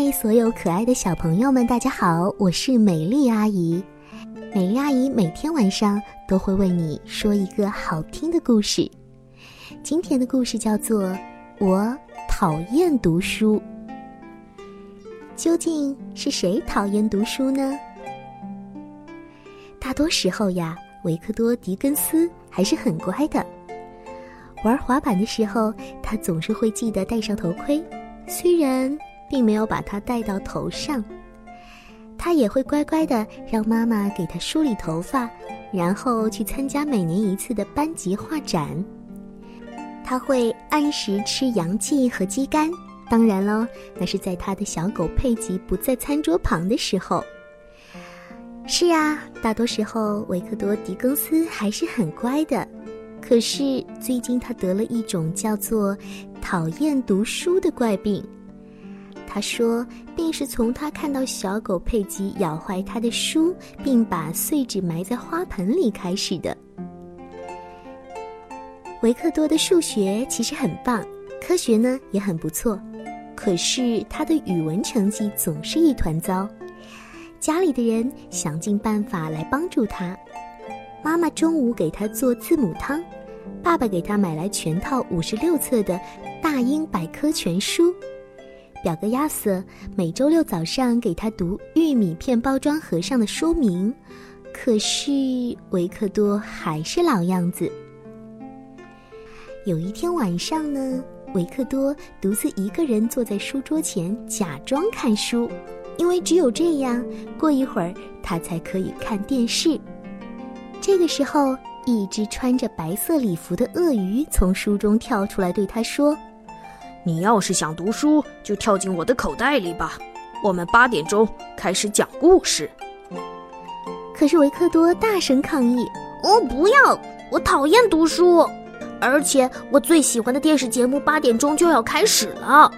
嗨，所有可爱的小朋友们，大家好！我是美丽阿姨。美丽阿姨每天晚上都会为你说一个好听的故事。今天的故事叫做《我讨厌读书》。究竟是谁讨厌读书呢？大多时候呀，维克多·狄更斯还是很乖的。玩滑板的时候，他总是会记得戴上头盔，虽然。并没有把它戴到头上，他也会乖乖的让妈妈给他梳理头发，然后去参加每年一次的班级画展。他会按时吃洋蓟和鸡肝，当然喽，那是在他的小狗佩吉不在餐桌旁的时候。是啊，大多时候维克多·狄更斯还是很乖的，可是最近他得了一种叫做“讨厌读书”的怪病。他说：“便是从他看到小狗佩吉咬坏他的书，并把碎纸埋在花盆里开始的。”维克多的数学其实很棒，科学呢也很不错，可是他的语文成绩总是一团糟。家里的人想尽办法来帮助他，妈妈中午给他做字母汤，爸爸给他买来全套五十六册的大英百科全书。表哥亚瑟每周六早上给他读玉米片包装盒上的说明，可是维克多还是老样子。有一天晚上呢，维克多独自一个人坐在书桌前，假装看书，因为只有这样，过一会儿他才可以看电视。这个时候，一只穿着白色礼服的鳄鱼从书中跳出来，对他说。你要是想读书，就跳进我的口袋里吧。我们八点钟开始讲故事。可是维克多大声抗议：“哦，不要！我讨厌读书，而且我最喜欢的电视节目八点钟就要开始了。”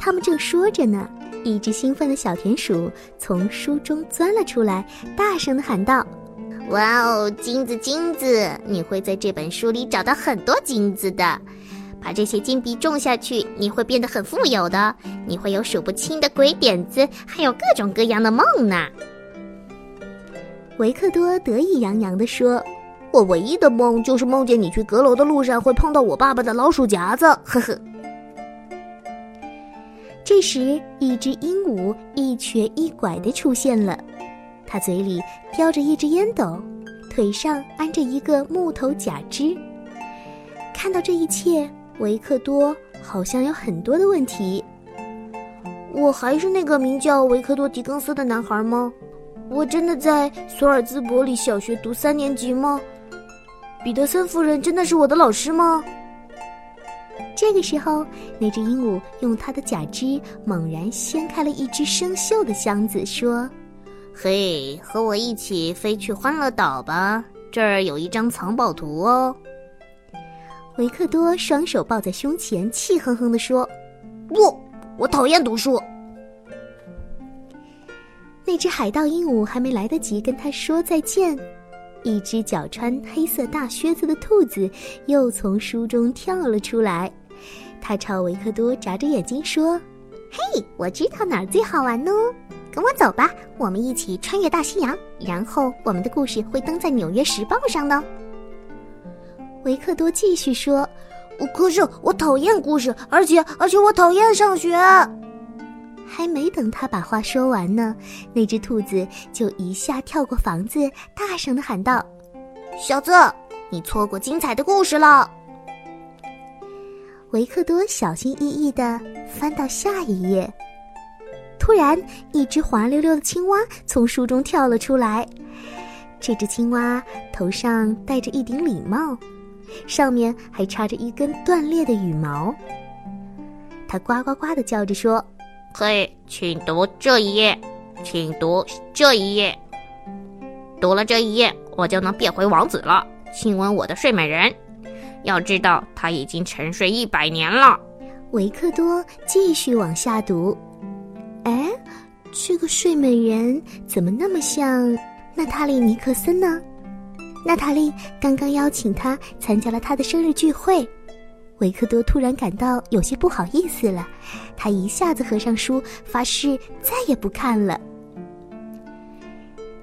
他们正说着呢，一只兴奋的小田鼠从书中钻了出来，大声的喊道：“哇哦，金子，金子！你会在这本书里找到很多金子的。”把这些金币种下去，你会变得很富有的。你会有数不清的鬼点子，还有各种各样的梦呢。维克多得意洋洋地说：“我唯一的梦就是梦见你去阁楼的路上会碰到我爸爸的老鼠夹子。”呵呵。这时，一只鹦鹉一瘸一拐地出现了，它嘴里叼着一只烟斗，腿上安着一个木头假肢。看到这一切。维克多好像有很多的问题。我还是那个名叫维克多·狄更斯的男孩吗？我真的在索尔兹伯里小学读三年级吗？彼得森夫人真的是我的老师吗？这个时候，那只鹦鹉用它的假肢猛然掀开了一只生锈的箱子，说：“嘿，和我一起飞去欢乐岛吧，这儿有一张藏宝图哦。”维克多双手抱在胸前，气哼哼地说：“不，我讨厌读书。”那只海盗鹦鹉还没来得及跟他说再见，一只脚穿黑色大靴子的兔子又从书中跳了出来。他朝维克多眨着眼睛说：“嘿，我知道哪儿最好玩呢，跟我走吧，我们一起穿越大西洋，然后我们的故事会登在《纽约时报》上的。”维克多继续说：“可是我讨厌故事，而且而且我讨厌上学。”还没等他把话说完呢，那只兔子就一下跳过房子，大声的喊道：“小子，你错过精彩的故事了！”维克多小心翼翼的翻到下一页，突然，一只滑溜溜的青蛙从书中跳了出来。这只青蛙头上戴着一顶礼帽。上面还插着一根断裂的羽毛。它呱呱呱的叫着说：“嘿，请读这一页，请读这一页。读了这一页，我就能变回王子了，亲吻我的睡美人。要知道，他已经沉睡一百年了。”维克多继续往下读。哎，这个睡美人怎么那么像娜塔莉·尼克森呢？娜塔莉刚刚邀请他参加了他的生日聚会，维克多突然感到有些不好意思了，他一下子合上书，发誓再也不看了。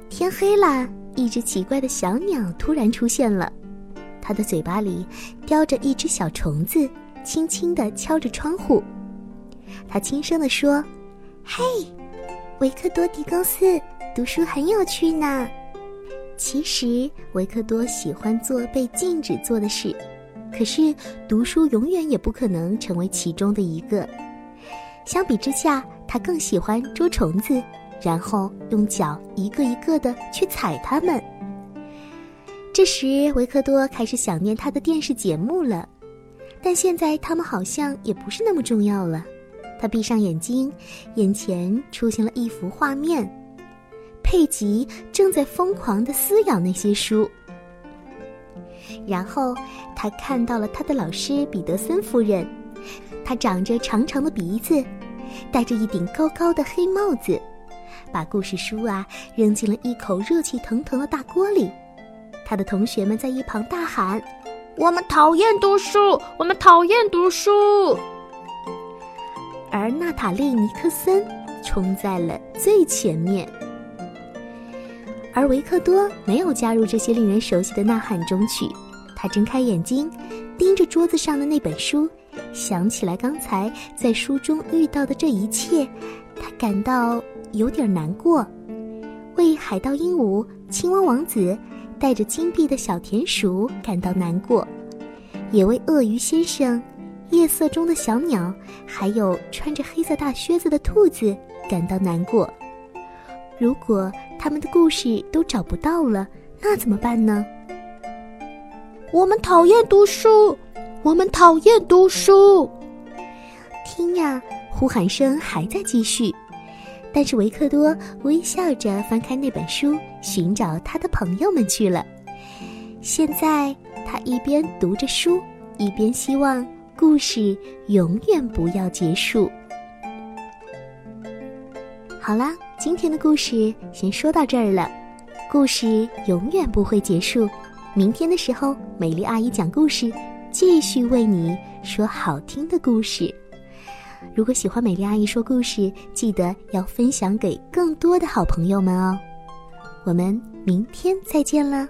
天黑了，一只奇怪的小鸟突然出现了，它的嘴巴里叼着一只小虫子，轻轻地敲着窗户。它轻声地说：“嘿，维克多·狄更斯，读书很有趣呢。”其实维克多喜欢做被禁止做的事。可是，读书永远也不可能成为其中的一个。相比之下，他更喜欢捉虫子，然后用脚一个一个的去踩它们。这时，维克多开始想念他的电视节目了，但现在他们好像也不是那么重要了。他闭上眼睛，眼前出现了一幅画面：佩吉正在疯狂地撕咬那些书。然后，他看到了他的老师彼得森夫人，她长着长长的鼻子，戴着一顶高高的黑帽子，把故事书啊扔进了一口热气腾腾的大锅里。他的同学们在一旁大喊：“我们讨厌读书，我们讨厌读书。”而娜塔莉·尼克森冲在了最前面。而维克多没有加入这些令人熟悉的呐喊中去，他睁开眼睛，盯着桌子上的那本书，想起来刚才在书中遇到的这一切，他感到有点难过，为海盗鹦鹉、青蛙王子带着金币的小田鼠感到难过，也为鳄鱼先生、夜色中的小鸟，还有穿着黑色大靴子的兔子感到难过。如果他们的故事都找不到了，那怎么办呢？我们讨厌读书，我们讨厌读书。听呀，呼喊声还在继续，但是维克多微笑着翻开那本书，寻找他的朋友们去了。现在他一边读着书，一边希望故事永远不要结束。好啦。今天的故事先说到这儿了，故事永远不会结束。明天的时候，美丽阿姨讲故事，继续为你说好听的故事。如果喜欢美丽阿姨说故事，记得要分享给更多的好朋友们哦。我们明天再见啦。